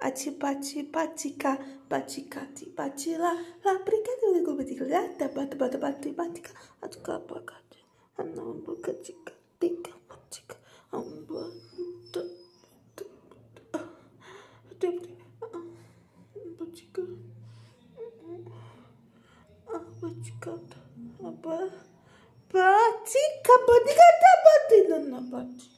Aci paci pacika pacikati pacila la prikati le gobeti lata bat bat bat batika atuka pakati anon bukacika tika pacika amba Pacika, pacika, apa? Pacika, pacika, pacika, pacika, pacika,